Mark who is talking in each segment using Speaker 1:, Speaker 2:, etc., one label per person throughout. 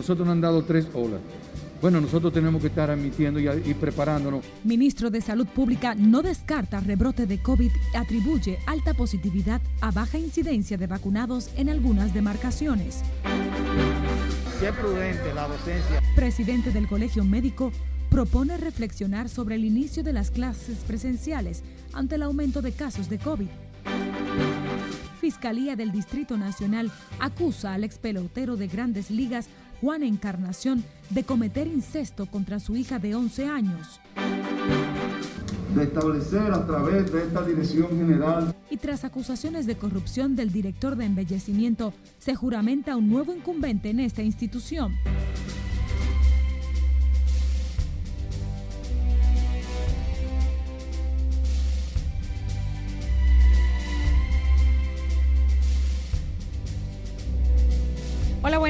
Speaker 1: Nosotros nos han dado tres olas. Bueno, nosotros tenemos que estar admitiendo y, y, preparándonos.
Speaker 2: Ministro de Salud Pública no descarta rebrote de COVID y atribuye alta positividad a baja incidencia de vacunados en algunas demarcaciones.
Speaker 3: Sea prudente la docencia.
Speaker 2: Presidente del Colegio Médico propone reflexionar sobre el inicio de las clases presenciales ante el aumento de casos de COVID. Fiscalía del Distrito Nacional acusa al ex pelotero de grandes ligas Juan Encarnación de cometer incesto contra su hija de 11 años.
Speaker 4: De establecer a través de esta Dirección General.
Speaker 2: Y tras acusaciones de corrupción del director de embellecimiento, se juramenta un nuevo incumbente en esta institución.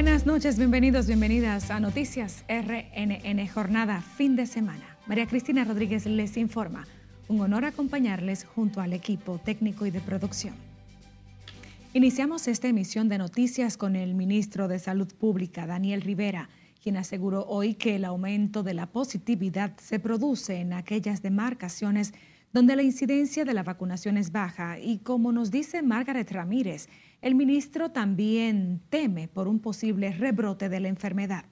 Speaker 2: Buenas noches, bienvenidos, bienvenidas a Noticias RNN Jornada Fin de Semana. María Cristina Rodríguez les informa. Un honor acompañarles junto al equipo técnico y de producción. Iniciamos esta emisión de noticias con el ministro de Salud Pública, Daniel Rivera, quien aseguró hoy que el aumento de la positividad se produce en aquellas demarcaciones donde la incidencia de la vacunación es baja y como nos dice Margaret Ramírez, el ministro también teme por un posible rebrote de la enfermedad.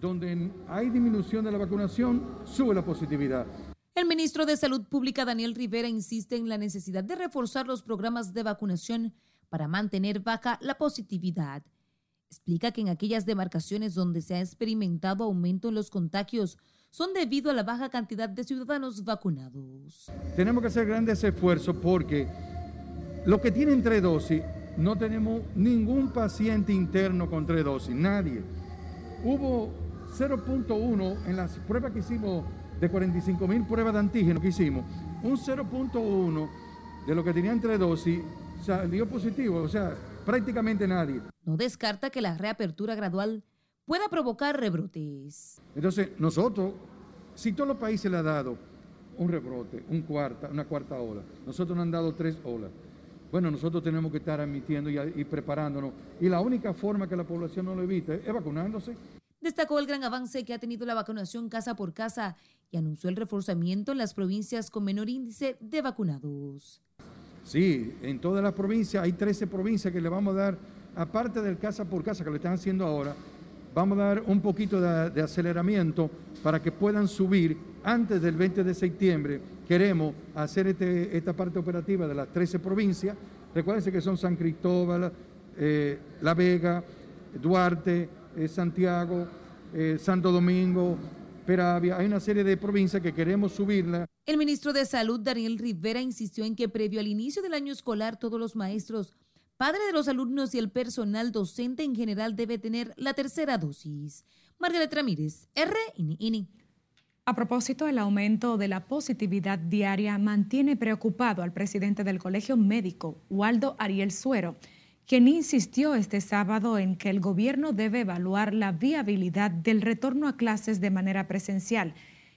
Speaker 1: Donde hay disminución de la vacunación, sube la positividad.
Speaker 2: El ministro de Salud Pública, Daniel Rivera, insiste en la necesidad de reforzar los programas de vacunación para mantener baja la positividad. Explica que en aquellas demarcaciones donde se ha experimentado aumento en los contagios son debido a la baja cantidad de ciudadanos vacunados.
Speaker 1: Tenemos que hacer grandes esfuerzos porque los que tienen tres dosis, no tenemos ningún paciente interno con tres dosis, nadie. Hubo 0.1 en las pruebas que hicimos de 45 mil pruebas de antígeno que hicimos, un 0.1 de los que tenían tres dosis salió positivo, o sea, prácticamente nadie.
Speaker 2: No descarta que la reapertura gradual pueda provocar rebrotes.
Speaker 1: Entonces, nosotros, si todos los países le han dado un rebrote, un cuarta, una cuarta ola, nosotros nos han dado tres olas. Bueno, nosotros tenemos que estar admitiendo y, y, preparándonos. Y la única forma que la población no lo evite es vacunándose.
Speaker 2: Destacó el gran avance que ha tenido la vacunación casa por casa y anunció el reforzamiento en las provincias con menor índice de vacunados.
Speaker 1: Sí, en todas las provincias, hay 13 provincias que le vamos a dar, aparte del casa por casa que lo están haciendo ahora, vamos a dar un poquito de, de aceleramiento para que puedan subir antes del 20 de septiembre queremos hacer este, esta parte operativa de las 13 provincias. Recuérdense que son San Cristóbal, eh, La Vega, Duarte, eh, Santiago, eh, Santo Domingo, Peravia. Hay una serie de provincias que queremos subirla.
Speaker 2: El ministro de Salud, Daniel Rivera, insistió en que previo al inicio del año escolar, todos los maestros, padres de los alumnos y el personal docente en general debe tener la tercera dosis. Margaret Ramírez, RNN. A propósito, el aumento de la positividad diaria mantiene preocupado al presidente del Colegio Médico, Waldo Ariel Suero, quien insistió este sábado en que el gobierno debe evaluar la viabilidad del retorno a clases de manera presencial.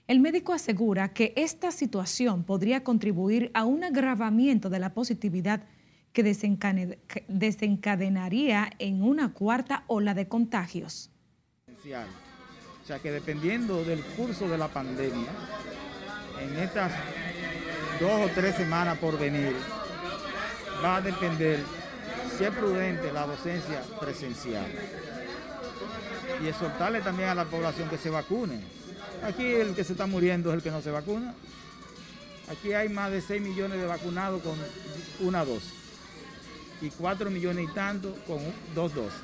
Speaker 2: El médico asegura que esta situación podría contribuir a un agravamiento de la positividad que desencadenaría en una cuarta ola de contagios.
Speaker 3: Que dependiendo del curso de la pandemia, en estas dos o tres semanas por venir, va a depender si es prudente la docencia presencial. Y exhortarle también a la población que se vacune. Aquí el que se está muriendo es el que no se vacuna. Aquí hay más de 6 millones de vacunados con una dosis y 4 millones y tanto con dos dosis.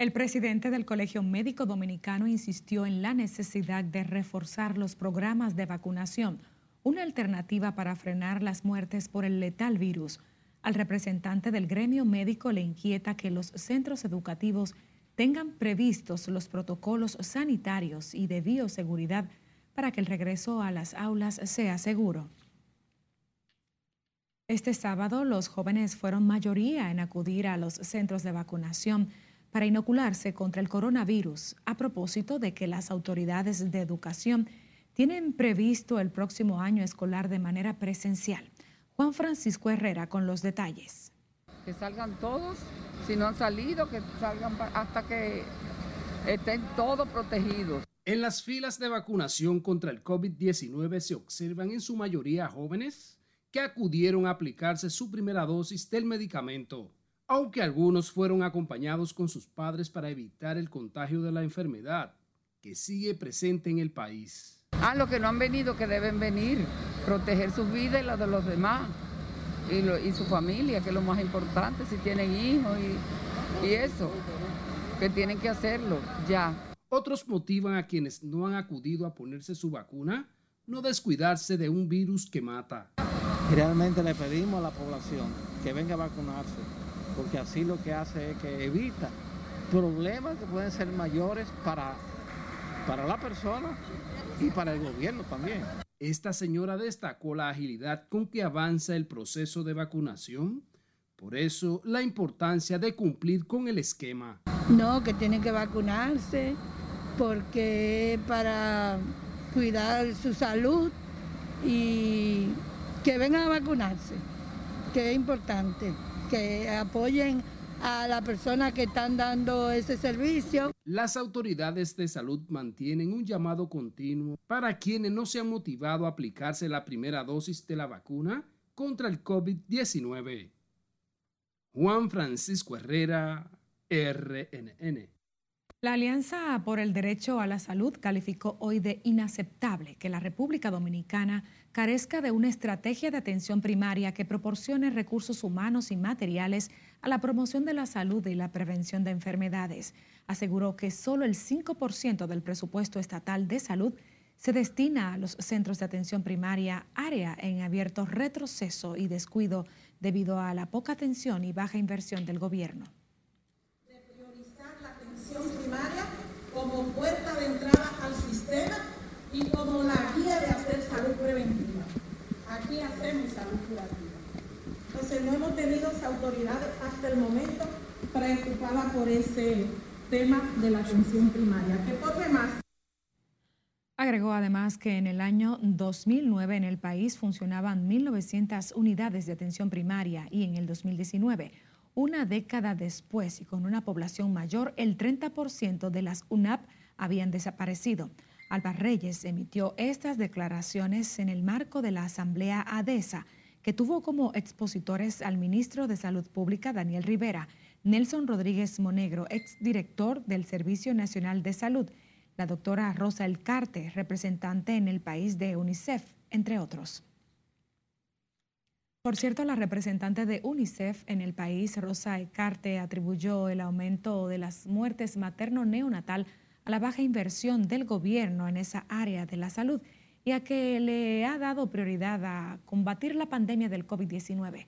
Speaker 2: El presidente del Colegio Médico Dominicano insistió en la necesidad de reforzar los programas de vacunación, una alternativa para frenar las muertes por el letal virus. Al representante del gremio médico le inquieta que los centros educativos tengan previstos los protocolos sanitarios y de bioseguridad para que el regreso a las aulas sea seguro. Este sábado los jóvenes fueron mayoría en acudir a los centros de vacunación para inocularse contra el coronavirus a propósito de que las autoridades de educación tienen previsto el próximo año escolar de manera presencial. Juan Francisco Herrera con los detalles.
Speaker 5: Que salgan todos, si no han salido, que salgan hasta que estén todos protegidos.
Speaker 6: En las filas de vacunación contra el COVID-19 se observan en su mayoría jóvenes que acudieron a aplicarse su primera dosis del medicamento, aunque algunos fueron acompañados con sus padres para evitar el contagio de la enfermedad, que sigue presente en el país.
Speaker 5: Ah, los que no han venido, que deben venir, proteger sus vidas y las de los demás, y, su familia, que es lo más importante, si tienen hijos y, y eso, que tienen que hacerlo ya.
Speaker 6: Otros motivan a quienes no han acudido a ponerse su vacuna no descuidarse de un virus que mata.
Speaker 7: Realmente le pedimos a la población que venga a vacunarse, porque así lo que hace es que evita problemas que pueden ser mayores para, para la persona y para el gobierno también.
Speaker 6: Esta señora destacó la agilidad con que avanza el proceso de vacunación, por eso la importancia de cumplir con el esquema.
Speaker 8: No, que tienen que vacunarse porque para cuidar su salud y que vengan a vacunarse, que es importante, que apoyen a la persona que están dando ese servicio.
Speaker 6: Las autoridades de salud mantienen un llamado continuo para quienes no se han motivado a aplicarse la primera dosis de la vacuna contra el COVID-19. Juan Francisco Herrera, RNN.
Speaker 2: La Alianza por el Derecho a la Salud calificó hoy de inaceptable que la República Dominicana carezca de una estrategia de atención primaria que proporcione recursos humanos y materiales a la promoción de la salud y la prevención de enfermedades. Aseguró que solo el 5% del presupuesto estatal de salud se destina a los centros de atención primaria, área en abierto retroceso y descuido debido a la poca atención y baja inversión del gobierno
Speaker 9: primaria como puerta de entrada al sistema y como la guía de hacer salud preventiva. Aquí hacemos salud curativa. Entonces no hemos tenido autoridades hasta el momento preocupadas por ese tema de la atención primaria. Que por demás.
Speaker 2: Agregó además que en el año 2009 en el país funcionaban 1.900 unidades de atención primaria y en el 2019 una década después y con una población mayor, el 30% de las UNAP habían desaparecido. Alba Reyes emitió estas declaraciones en el marco de la Asamblea ADESA, que tuvo como expositores al ministro de Salud Pública, Daniel Rivera, Nelson Rodríguez Monegro, exdirector del Servicio Nacional de Salud, la doctora Rosa Elcarte, representante en el país de UNICEF, entre otros. Por cierto, la representante de UNICEF en el país, Rosa Ecarte, atribuyó el aumento de las muertes materno-neonatal a la baja inversión del gobierno en esa área de la salud y a que le ha dado prioridad a combatir la pandemia del COVID-19.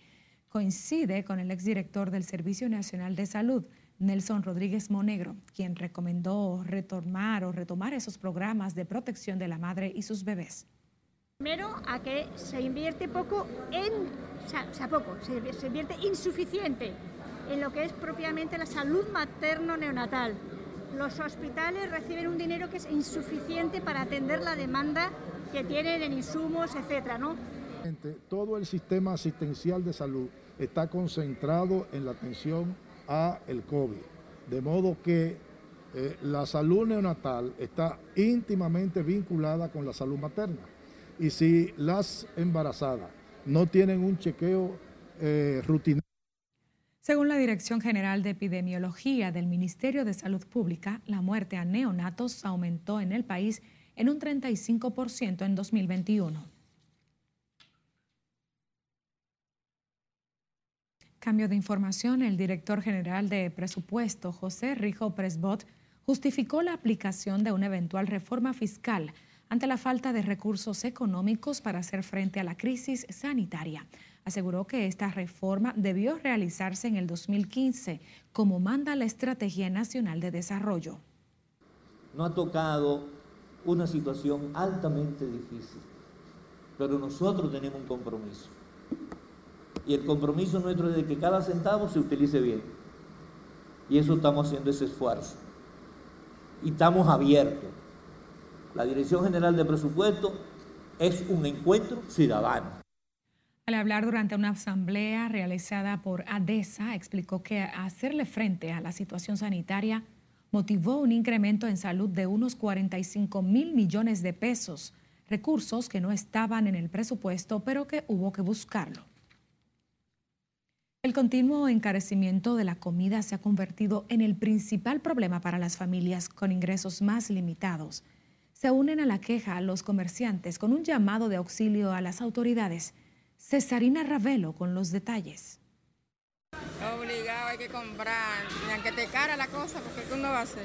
Speaker 2: Coincide con el exdirector del Servicio Nacional de Salud, Nelson Rodríguez Monegro, quien recomendó retomar o retomar esos programas de protección de la madre y sus bebés.
Speaker 10: Primero, a que se invierte poco en, o sea, poco, se, invierte insuficiente en lo que es propiamente la salud materno-neonatal. Los hospitales reciben un dinero que es insuficiente para atender la demanda que tienen en insumos, etcétera, ¿no?
Speaker 11: Todo el sistema asistencial de salud está concentrado en la atención a el COVID, de modo que eh, la salud neonatal está íntimamente vinculada con la salud materna. Y si las embarazadas no tienen un chequeo eh, rutinario,
Speaker 2: según la Dirección General de Epidemiología del Ministerio de Salud Pública, la muerte a neonatos aumentó en el país en un 35% en 2021. Cambio de información, el director general de presupuesto, José Rijo Presbot, justificó la aplicación de una eventual reforma fiscal ante la falta de recursos económicos para hacer frente a la crisis sanitaria. Aseguró que esta reforma debió realizarse en el 2015, como manda la Estrategia Nacional de Desarrollo.
Speaker 12: No ha tocado una situación altamente difícil, pero nosotros tenemos un compromiso. Y el compromiso nuestro es de que cada centavo se utilice bien. Y eso estamos haciendo ese esfuerzo. Y estamos abiertos la Dirección General de Presupuesto es un encuentro ciudadano.
Speaker 2: Al hablar durante una asamblea realizada por ADESA, explicó que hacerle frente a la situación sanitaria motivó un incremento en salud de unos 45 mil millones de pesos, recursos que no estaban en el presupuesto, pero que hubo que buscarlo. El continuo encarecimiento de la comida se ha convertido en el principal problema para las familias con ingresos más limitados. Se unen a la queja los comerciantes con un llamado de auxilio a las autoridades. Cesarina Ravelo con los detalles.
Speaker 13: Obligado hay que comprar, y aunque te cara la cosa, porque ¿qué uno va a hacer?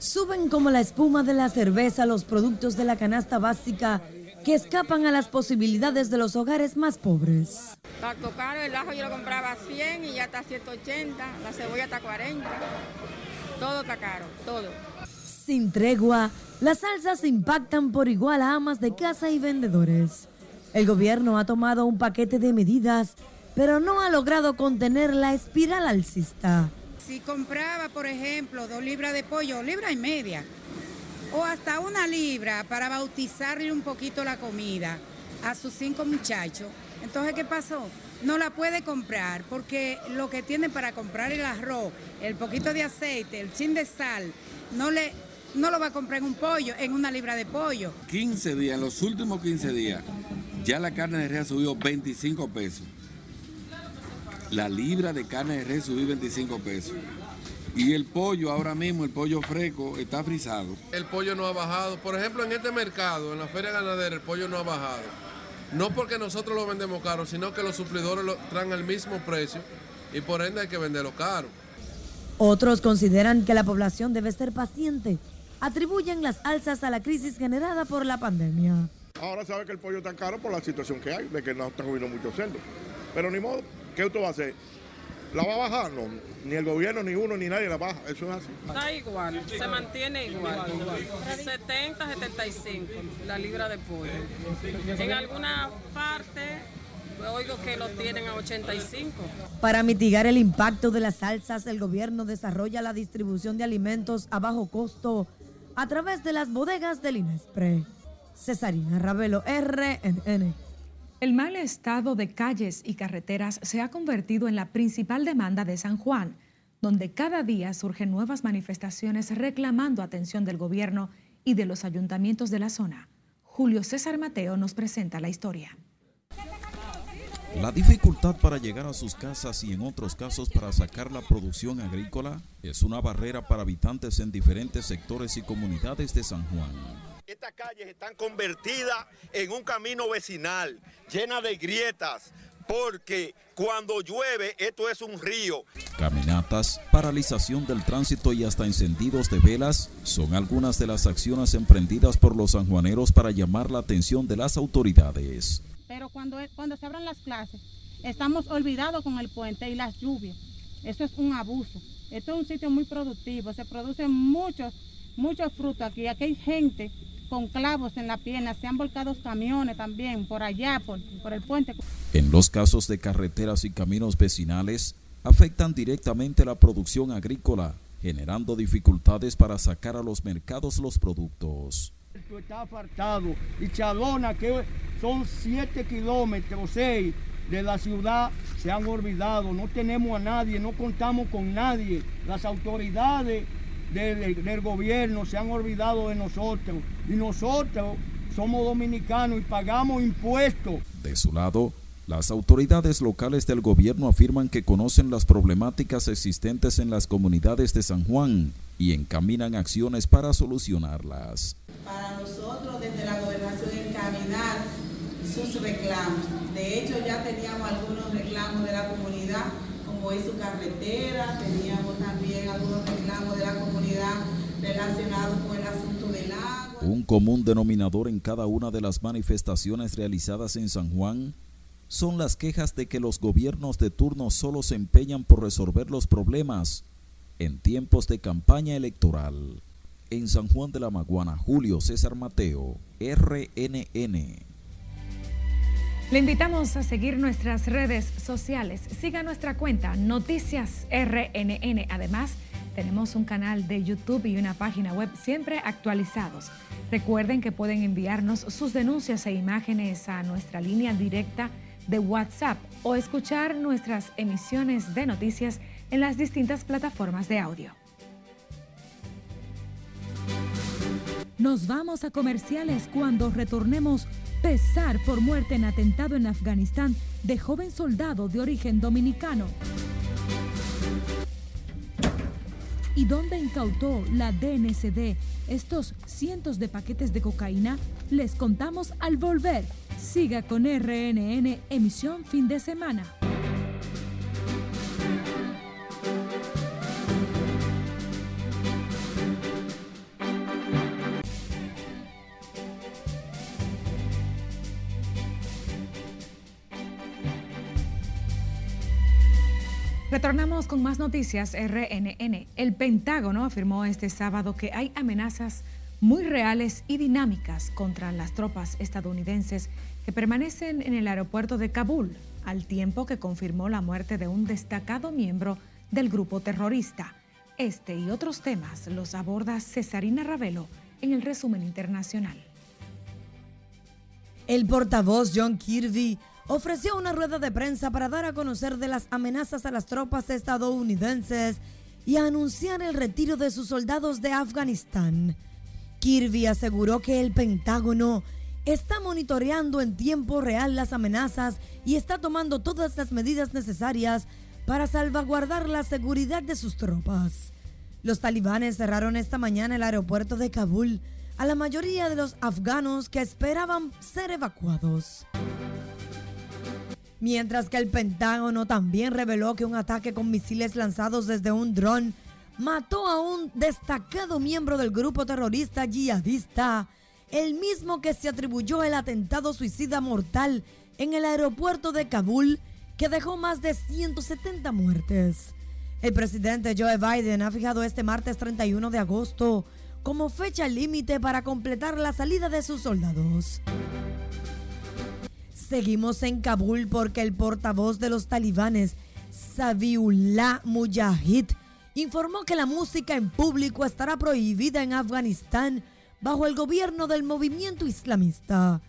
Speaker 14: Suben como la espuma de la cerveza los productos de la canasta básica que escapan a las posibilidades de los hogares más pobres.
Speaker 13: Está caro, el ajo yo lo compraba a 100 y ya está a 180, la cebolla está a 40, todo está caro, todo.
Speaker 14: Sin tregua, las salsas impactan por igual a amas de casa y vendedores. El gobierno ha tomado un paquete de medidas, pero no ha logrado contener la espiral alcista.
Speaker 15: Si compraba, por ejemplo, dos libras de pollo, libra y media, o hasta una libra para bautizarle un poquito la comida a sus cinco muchachos, entonces, ¿qué pasó? No la puede comprar porque lo que tiene para comprar el arroz, el poquito de aceite, el chin de sal, no le no lo va a comprar en un pollo, en una libra de pollo.
Speaker 16: 15 días, en los últimos 15 días, ya la carne de res ha subido 25 pesos. La libra de carne de res subió 25 pesos. Y el pollo, ahora mismo, el pollo fresco, está frisado.
Speaker 17: El pollo no ha bajado. Por ejemplo, en este mercado, en la feria ganadera, el pollo no ha bajado. No porque nosotros lo vendemos caro, sino que los suplidores lo traen al mismo precio y por ende hay que venderlo caro.
Speaker 14: Otros consideran que la población debe ser paciente. Atribuyen las alzas a la crisis generada por la pandemia.
Speaker 18: Ahora sabe que el pollo está caro por la situación que hay, de que no está comiendo mucho cerdo. Pero ni modo, ¿qué usted va a hacer? ¿La va a bajar? No, ni el gobierno, ni uno, ni nadie la baja. Eso es así.
Speaker 19: Está igual, se mantiene igual. 70, 75 la libra de pollo. En alguna parte oigo que lo tienen a 85.
Speaker 14: Para mitigar el impacto de las salsas, el gobierno desarrolla la distribución de alimentos a bajo costo a través de las bodegas del Inespre. Cesarina Ravelo, RNN.
Speaker 2: El mal estado de calles y carreteras se ha convertido en la principal demanda de San Juan, donde cada día surgen nuevas manifestaciones reclamando atención del gobierno y de los ayuntamientos de la zona. Julio César Mateo nos presenta la historia.
Speaker 20: La dificultad para llegar a sus casas y en otros casos para sacar la producción agrícola es una barrera para habitantes en diferentes sectores y comunidades de San Juan.
Speaker 21: Estas calles están convertidas en un camino vecinal, llena de grietas, porque cuando llueve esto es un río.
Speaker 20: Caminatas, paralización del tránsito y hasta encendidos de velas son algunas de las acciones emprendidas por los sanjuaneros para llamar la atención de las autoridades.
Speaker 22: Pero cuando, cuando se abran las clases, estamos olvidados con el puente y las lluvias. Eso es un abuso. Esto es un sitio muy productivo, se producen muchos, muchos frutos aquí. Aquí hay gente con clavos en la pierna, se han volcado camiones también por allá, por, por el puente.
Speaker 20: En los casos de carreteras y caminos vecinales, afectan directamente la producción agrícola, generando dificultades para sacar a los mercados los productos.
Speaker 23: Está apartado y Chalona, que son 7 kilómetros, 6 de la ciudad, se han olvidado. No tenemos a nadie, no contamos con nadie. Las autoridades del, del, gobierno se han olvidado de nosotros. Y nosotros somos dominicanos y pagamos impuestos.
Speaker 20: De su lado, las autoridades locales del gobierno afirman que conocen las problemáticas existentes en las comunidades de San Juan y encaminan acciones para solucionarlas.
Speaker 24: Para nosotros desde la gobernación encaminar sus reclamos. De hecho ya teníamos algunos reclamos de la comunidad, como es su carretera, teníamos también algunos reclamos de la comunidad relacionados con el asunto del agua.
Speaker 20: Un común denominador en cada una de las manifestaciones realizadas en San Juan son las quejas de que los gobiernos de turno solo se empeñan por resolver los problemas en tiempos de campaña electoral. En San Juan de la Maguana, Julio César Mateo, RNN.
Speaker 2: Le invitamos a seguir nuestras redes sociales. Siga nuestra cuenta Noticias RNN. Además, tenemos un canal de YouTube y una página web siempre actualizados. Recuerden que pueden enviarnos sus denuncias e imágenes a nuestra línea directa de WhatsApp o escuchar nuestras emisiones de noticias en las distintas plataformas de audio. Nos vamos a comerciales cuando retornemos. Pesar por muerte en atentado en Afganistán de joven soldado de origen dominicano. ¿Y dónde incautó la DNCD estos cientos de paquetes de cocaína? Les contamos al volver. Siga con RNN emisión fin de semana. Retornamos con más noticias RNN. El Pentágono afirmó este sábado que hay amenazas muy reales y dinámicas contra las tropas estadounidenses que permanecen en el aeropuerto de Kabul, al tiempo que confirmó la muerte de un destacado miembro del grupo terrorista. Este y otros temas los aborda Cesarina Ravelo en el resumen internacional.
Speaker 14: El portavoz John Kirby ofreció una rueda de prensa para dar a conocer de las amenazas a las tropas estadounidenses y anunciar el retiro de sus soldados de Afganistán. Kirby aseguró que el Pentágono está monitoreando en tiempo real las amenazas y está tomando todas las medidas necesarias para salvaguardar la seguridad de sus tropas. Los talibanes cerraron esta mañana el aeropuerto de Kabul a la mayoría de los afganos que esperaban ser evacuados mientras que el Pentágono también reveló que un ataque con misiles lanzados desde un dron mató a un destacado miembro del grupo terrorista yihadista, el mismo que se atribuyó el atentado suicida mortal en el aeropuerto de Kabul que dejó más de 170 muertes. El presidente Joe Biden ha fijado este martes 31 de agosto como fecha límite para completar la salida de sus soldados. Seguimos en Kabul porque el portavoz de los talibanes, Sabiullah Mujahid, informó que la música en público estará prohibida en Afganistán bajo el gobierno del movimiento islamista.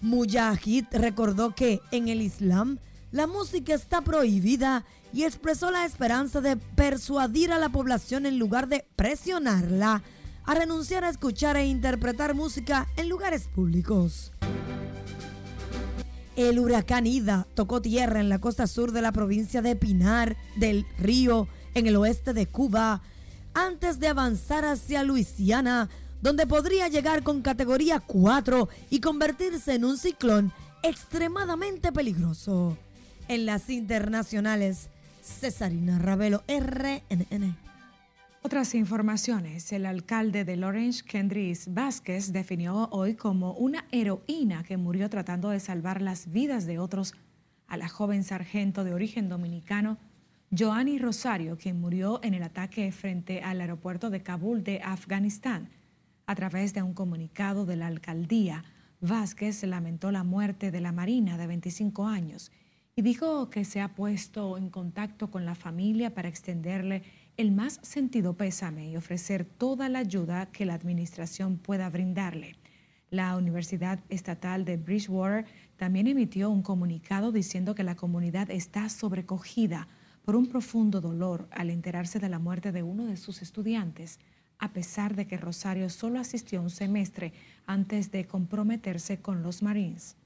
Speaker 14: Mujahid recordó que en el Islam la música está prohibida y expresó la esperanza de persuadir a la población en lugar de presionarla a renunciar a escuchar e interpretar música en lugares públicos. El huracán Ida tocó tierra en la costa sur de la provincia de Pinar del Río, en el oeste de Cuba, antes de avanzar hacia Luisiana, donde podría llegar con categoría 4 y convertirse en un ciclón extremadamente peligroso. En las internacionales, Cesarina Ravelo, RNN.
Speaker 2: Otras informaciones. El alcalde de Lawrence, Kendris Vázquez, definió hoy como una heroína que murió tratando de salvar las vidas de otros a la joven sargento de origen dominicano, Joanny Rosario, quien murió en el ataque frente al aeropuerto de Kabul de Afganistán. A través de un comunicado de la alcaldía, Vázquez lamentó la muerte de la Marina de 25 años y dijo que se ha puesto en contacto con la familia para extenderle el más sentido pésame y ofrecer toda la ayuda que la administración pueda brindarle. La Universidad Estatal de Bridgewater también emitió un comunicado diciendo que la comunidad está sobrecogida por un profundo dolor al enterarse de la muerte de uno de sus estudiantes, a pesar de que Rosario solo asistió un semestre antes de comprometerse con los Marines.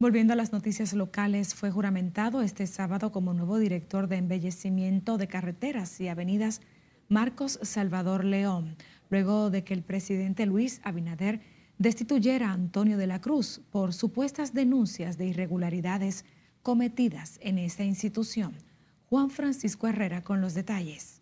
Speaker 2: Volviendo a las noticias locales, fue juramentado este sábado como nuevo director de embellecimiento de carreteras y avenidas Marcos Salvador León, luego de que el presidente Luis Abinader destituyera a Antonio de la Cruz por supuestas denuncias de irregularidades cometidas en esta institución. Juan Francisco Herrera con los detalles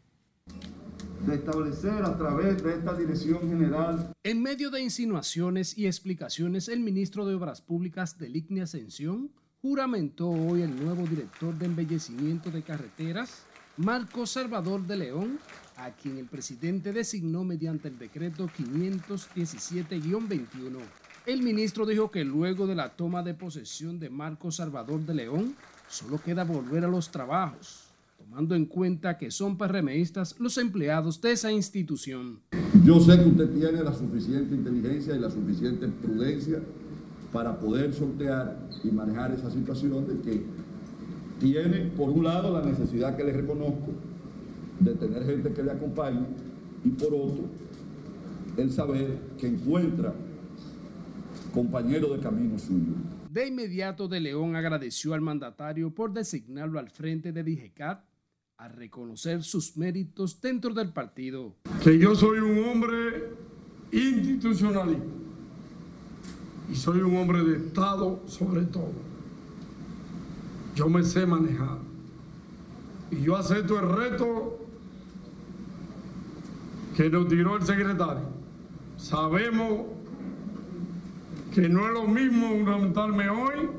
Speaker 4: de establecer a través de esta Dirección General.
Speaker 6: En medio de insinuaciones y explicaciones, el ministro de Obras Públicas de Ignia Ascensión juramentó hoy el nuevo director de embellecimiento de carreteras, Marco Salvador de León, a quien el presidente designó mediante el decreto 517-21. El ministro dijo que luego de la toma de posesión de Marco Salvador de León, solo queda volver a los trabajos tomando en cuenta que son PRMistas los empleados de esa institución.
Speaker 4: Yo sé que usted tiene la suficiente inteligencia y la suficiente prudencia para poder sortear y manejar esa situación de que tiene, por un lado, la necesidad que le reconozco de tener gente que le acompañe y por otro, el saber que encuentra compañero de camino suyo.
Speaker 6: De inmediato de León agradeció al mandatario por designarlo al frente de DIGECAT a reconocer sus méritos dentro del partido.
Speaker 25: Que yo soy un hombre institucionalista y soy un hombre de Estado sobre todo. Yo me sé manejar y yo acepto el reto que nos tiró el secretario. Sabemos que no es lo mismo juramentarme hoy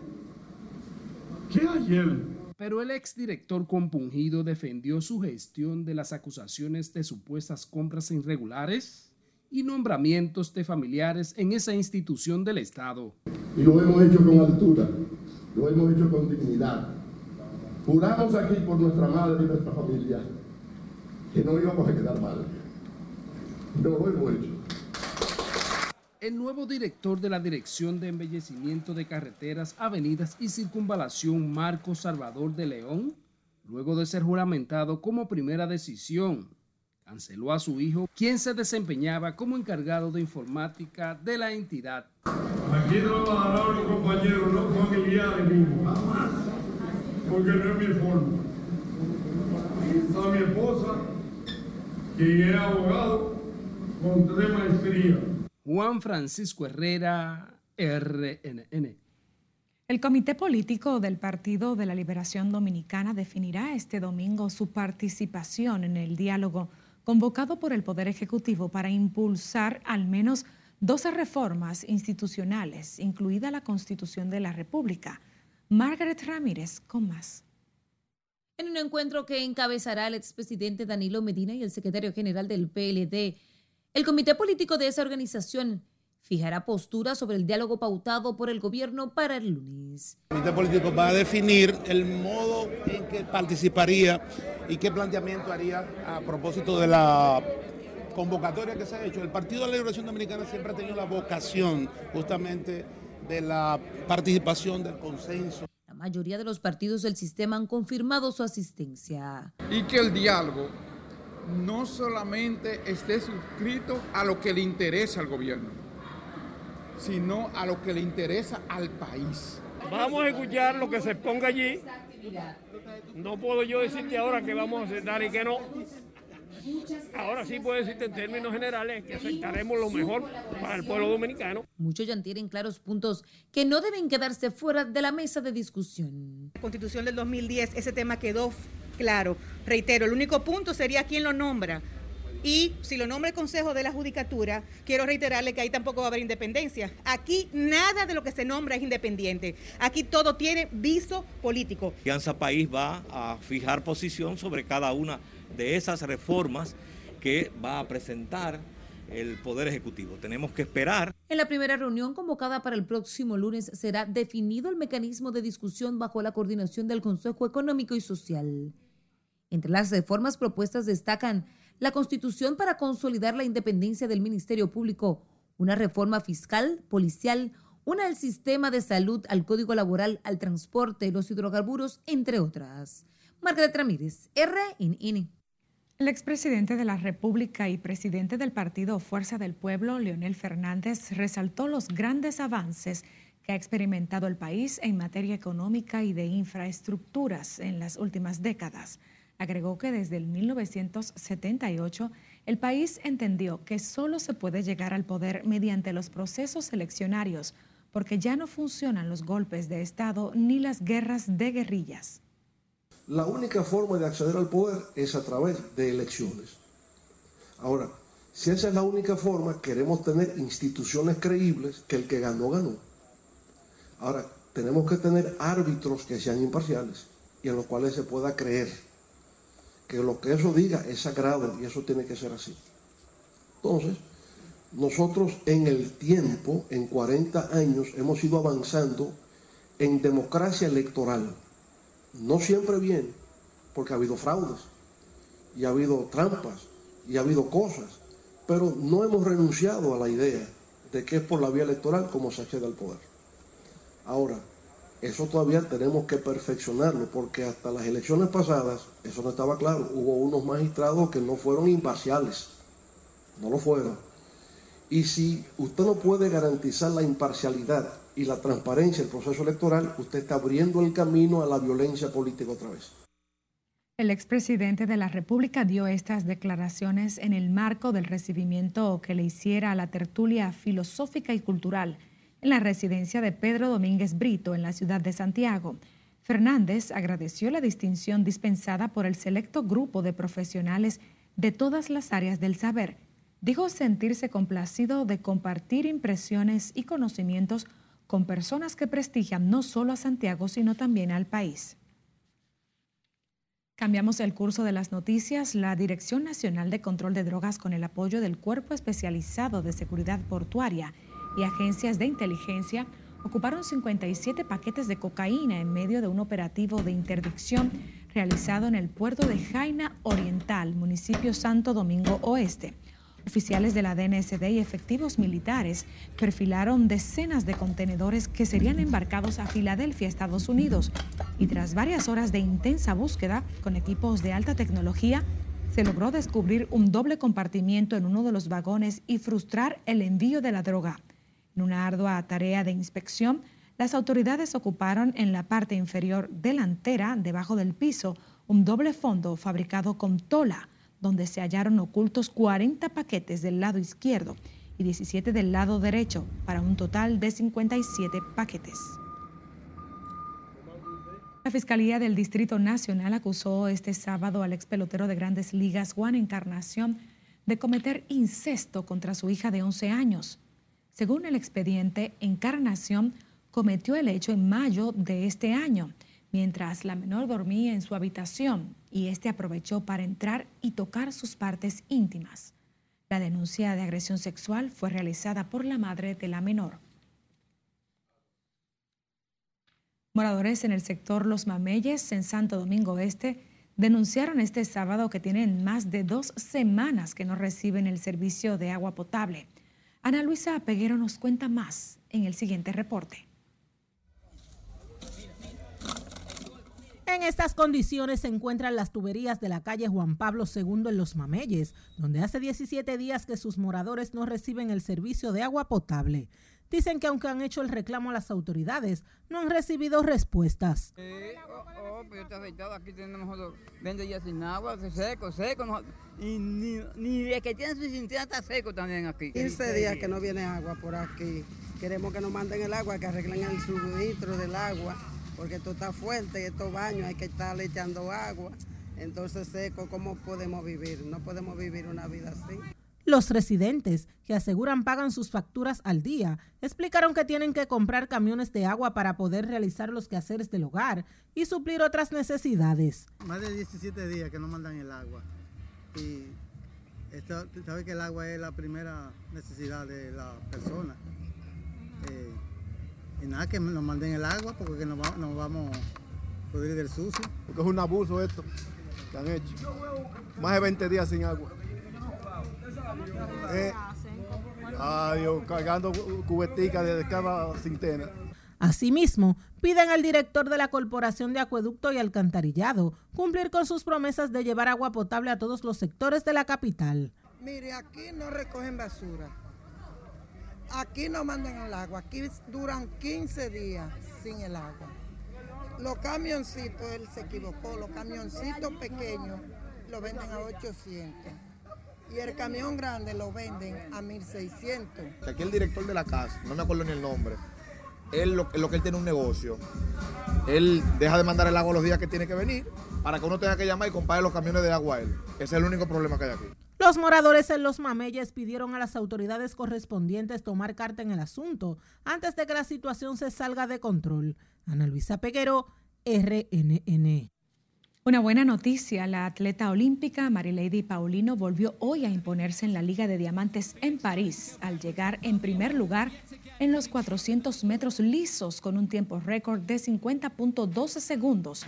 Speaker 25: que ayer.
Speaker 6: Pero el exdirector compungido defendió su gestión de las acusaciones de supuestas compras irregulares y nombramientos de familiares en esa institución del Estado.
Speaker 26: Y lo hemos hecho con altura, lo hemos hecho con dignidad. Juramos aquí por nuestra madre y nuestra familia que no íbamos a quedar mal. No lo hemos hecho.
Speaker 6: El nuevo director de la Dirección de Embellecimiento de Carreteras, Avenidas y Circunvalación, Marco Salvador de León, luego de ser juramentado como primera decisión, canceló a su hijo, quien se desempeñaba como encargado de informática de la entidad.
Speaker 25: Aquí trabajarán los compañeros, no familiares mismos, jamás, porque no es mi forma. Aquí está mi esposa, quien es abogado con tres maestrías.
Speaker 6: Juan Francisco Herrera, RNN.
Speaker 2: El Comité Político del Partido de la Liberación Dominicana definirá este domingo su participación en el diálogo convocado por el Poder Ejecutivo para impulsar al menos 12 reformas institucionales, incluida la Constitución de la República. Margaret Ramírez, con más.
Speaker 27: En un encuentro que encabezará el expresidente Danilo Medina y el secretario general del PLD, el comité político de esa organización fijará postura sobre el diálogo pautado por el gobierno para el lunes.
Speaker 28: El comité político va a definir el modo en que participaría y qué planteamiento haría a propósito de la convocatoria que se ha hecho. El Partido de la Liberación Dominicana siempre ha tenido la vocación justamente de la participación, del consenso.
Speaker 27: La mayoría de los partidos del sistema han confirmado su asistencia.
Speaker 29: Y que el diálogo no solamente esté suscrito a lo que le interesa al gobierno, sino a lo que le interesa al país.
Speaker 30: Vamos a escuchar lo que se ponga allí. No puedo yo decirte ahora que vamos a aceptar y que no. Ahora sí puedo decirte en términos generales que aceptaremos lo mejor para el pueblo dominicano.
Speaker 27: Muchos ya tienen claros puntos que no deben quedarse fuera de la mesa de discusión.
Speaker 31: La constitución del 2010, ese tema quedó claro. Reitero, el único punto sería quién lo nombra. Y si lo nombra el Consejo de la Judicatura, quiero reiterarle que ahí tampoco va a haber independencia. Aquí nada de lo que se nombra es independiente. Aquí todo tiene viso político.
Speaker 32: Alianza País va a fijar posición sobre cada una de esas reformas que va a presentar el Poder Ejecutivo. Tenemos que esperar.
Speaker 27: En la primera reunión convocada para el próximo lunes será definido el mecanismo de discusión bajo la coordinación del Consejo Económico y Social. Entre las reformas propuestas destacan la Constitución para consolidar la independencia del Ministerio Público, una reforma fiscal, policial, una del sistema de salud, al código laboral, al transporte, los hidrocarburos, entre otras. Margaret Ramírez, RNN.
Speaker 2: El expresidente de la República y presidente del partido Fuerza del Pueblo, Leonel Fernández, resaltó los grandes avances que ha experimentado el país en materia económica y de infraestructuras en las últimas décadas. Agregó que desde el 1978 el país entendió que solo se puede llegar al poder mediante los procesos eleccionarios, porque ya no funcionan los golpes de Estado ni las guerras de guerrillas.
Speaker 26: La única forma de acceder al poder es a través de elecciones. Ahora, si esa es la única forma, queremos tener instituciones creíbles que el que ganó, ganó. Ahora, tenemos que tener árbitros que sean imparciales y en los cuales se pueda creer que lo que eso diga es sagrado y eso tiene que ser así. Entonces, nosotros en el tiempo, en 40 años, hemos ido avanzando en democracia electoral. No siempre bien, porque ha habido fraudes y ha habido trampas y ha habido cosas, pero no hemos renunciado a la idea de que es por la vía electoral como se accede al poder. Ahora, eso todavía tenemos que perfeccionarlo, porque hasta las elecciones pasadas, eso no estaba claro. Hubo unos magistrados que no fueron imparciales, no lo fueron. Y si usted no puede garantizar la imparcialidad y la transparencia del proceso electoral, usted está abriendo el camino a la violencia política otra vez.
Speaker 2: El expresidente de la República dio estas declaraciones en el marco del recibimiento que le hiciera a la tertulia filosófica y cultural en la residencia de Pedro Domínguez Brito en la ciudad de Santiago. Fernández agradeció la distinción dispensada por el selecto grupo de profesionales de todas las áreas del saber. Dijo sentirse complacido de compartir impresiones y conocimientos con personas que prestigian no solo a Santiago, sino también al país. Cambiamos el curso de las noticias. La Dirección Nacional de Control de Drogas, con el apoyo del Cuerpo Especializado de Seguridad Portuaria y agencias de inteligencia, ocuparon 57 paquetes de cocaína en medio de un operativo de interdicción realizado en el puerto de Jaina Oriental, municipio Santo Domingo Oeste. Oficiales de la DNSD y efectivos militares perfilaron decenas de contenedores que serían embarcados a Filadelfia, Estados Unidos, y tras varias horas de intensa búsqueda con equipos de alta tecnología, se logró descubrir un doble compartimiento en uno de los vagones y frustrar el envío de la droga. En una ardua tarea de inspección, las autoridades ocuparon en la parte inferior delantera, debajo del piso, un doble fondo fabricado con tola, donde se hallaron ocultos 40 paquetes del lado izquierdo y 17 del lado derecho, para un total de 57 paquetes. La Fiscalía del Distrito Nacional acusó este sábado al ex pelotero de grandes ligas, Juan Encarnación, de cometer incesto contra su hija de 11 años. Según el expediente, Encarnación cometió el hecho en mayo de este año, mientras la menor dormía en su habitación y este aprovechó para entrar y tocar sus partes íntimas. La denuncia de agresión sexual fue realizada por la madre de la menor. Moradores en el sector Los Mameyes, en Santo Domingo Este, denunciaron este sábado que tienen más de dos semanas que no reciben el servicio de agua potable. Ana Luisa Peguero nos cuenta más en el siguiente reporte.
Speaker 33: En estas condiciones se encuentran las tuberías de la calle Juan Pablo II en Los Mameyes, donde hace 17 días que sus moradores no reciben el servicio de agua potable. Dicen que aunque han hecho el reclamo a las autoridades, no han recibido respuestas.
Speaker 34: oh, oh, pero afectado, aquí tenemos 20 días sin agua, seco, seco, y ni, ni el que tiene su cintura está seco también aquí.
Speaker 35: 15 días que no viene agua por aquí. Queremos que nos manden el agua, que arreglen el suministro del agua, porque esto está fuerte y estos baños hay que estarle echando agua. Entonces seco, ¿cómo podemos vivir? No podemos vivir una vida así.
Speaker 33: Los residentes, que aseguran pagan sus facturas al día, explicaron que tienen que comprar camiones de agua para poder realizar los quehaceres del hogar y suplir otras necesidades.
Speaker 36: Más de 17 días que no mandan el agua. Y esto, sabe que el agua es la primera necesidad de la persona. Eh, y nada, que nos manden el agua porque nos, va, nos vamos a pudrir del sucio.
Speaker 37: Porque es un abuso esto que han hecho. Más de 20 días sin agua. Eh, adiós, cargando cubetica de cada cintena.
Speaker 33: Asimismo, piden al director de la Corporación de Acueducto y Alcantarillado cumplir con sus promesas de llevar agua potable a todos los sectores de la capital.
Speaker 35: Mire, aquí no recogen basura. Aquí no mandan el agua. Aquí duran 15 días sin el agua. Los camioncitos, él se equivocó, los camioncitos pequeños lo venden a 800 y el camión grande lo venden a 1600.
Speaker 37: Aquí el director de la casa, no me acuerdo ni el nombre, él lo, lo, que él tiene un negocio, él deja de mandar el agua los días que tiene que venir para que uno tenga que llamar y comprar los camiones de agua a él. Ese es el único problema que hay aquí.
Speaker 33: Los moradores en Los Mameyes pidieron a las autoridades correspondientes tomar carta en el asunto antes de que la situación se salga de control. Ana Luisa Peguero, RNN.
Speaker 2: Una buena noticia, la atleta olímpica Marilady Paulino volvió hoy a imponerse en la Liga de Diamantes en París al llegar en primer lugar en los 400 metros lisos con un tiempo récord de 50.12 segundos.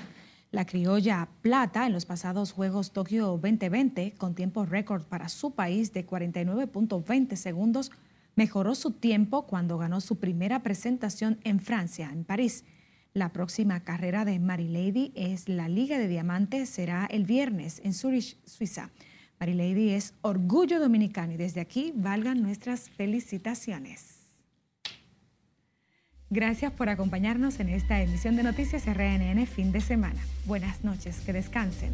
Speaker 2: La criolla plata en los pasados Juegos Tokio 2020 con tiempo récord para su país de 49.20 segundos mejoró su tiempo cuando ganó su primera presentación en Francia, en París. La próxima carrera de Marilady es la Liga de Diamantes, será el viernes en Zurich, Suiza. Marilady es orgullo dominicano y desde aquí valgan nuestras felicitaciones. Gracias por acompañarnos en esta emisión de Noticias RNN fin de semana. Buenas noches, que descansen.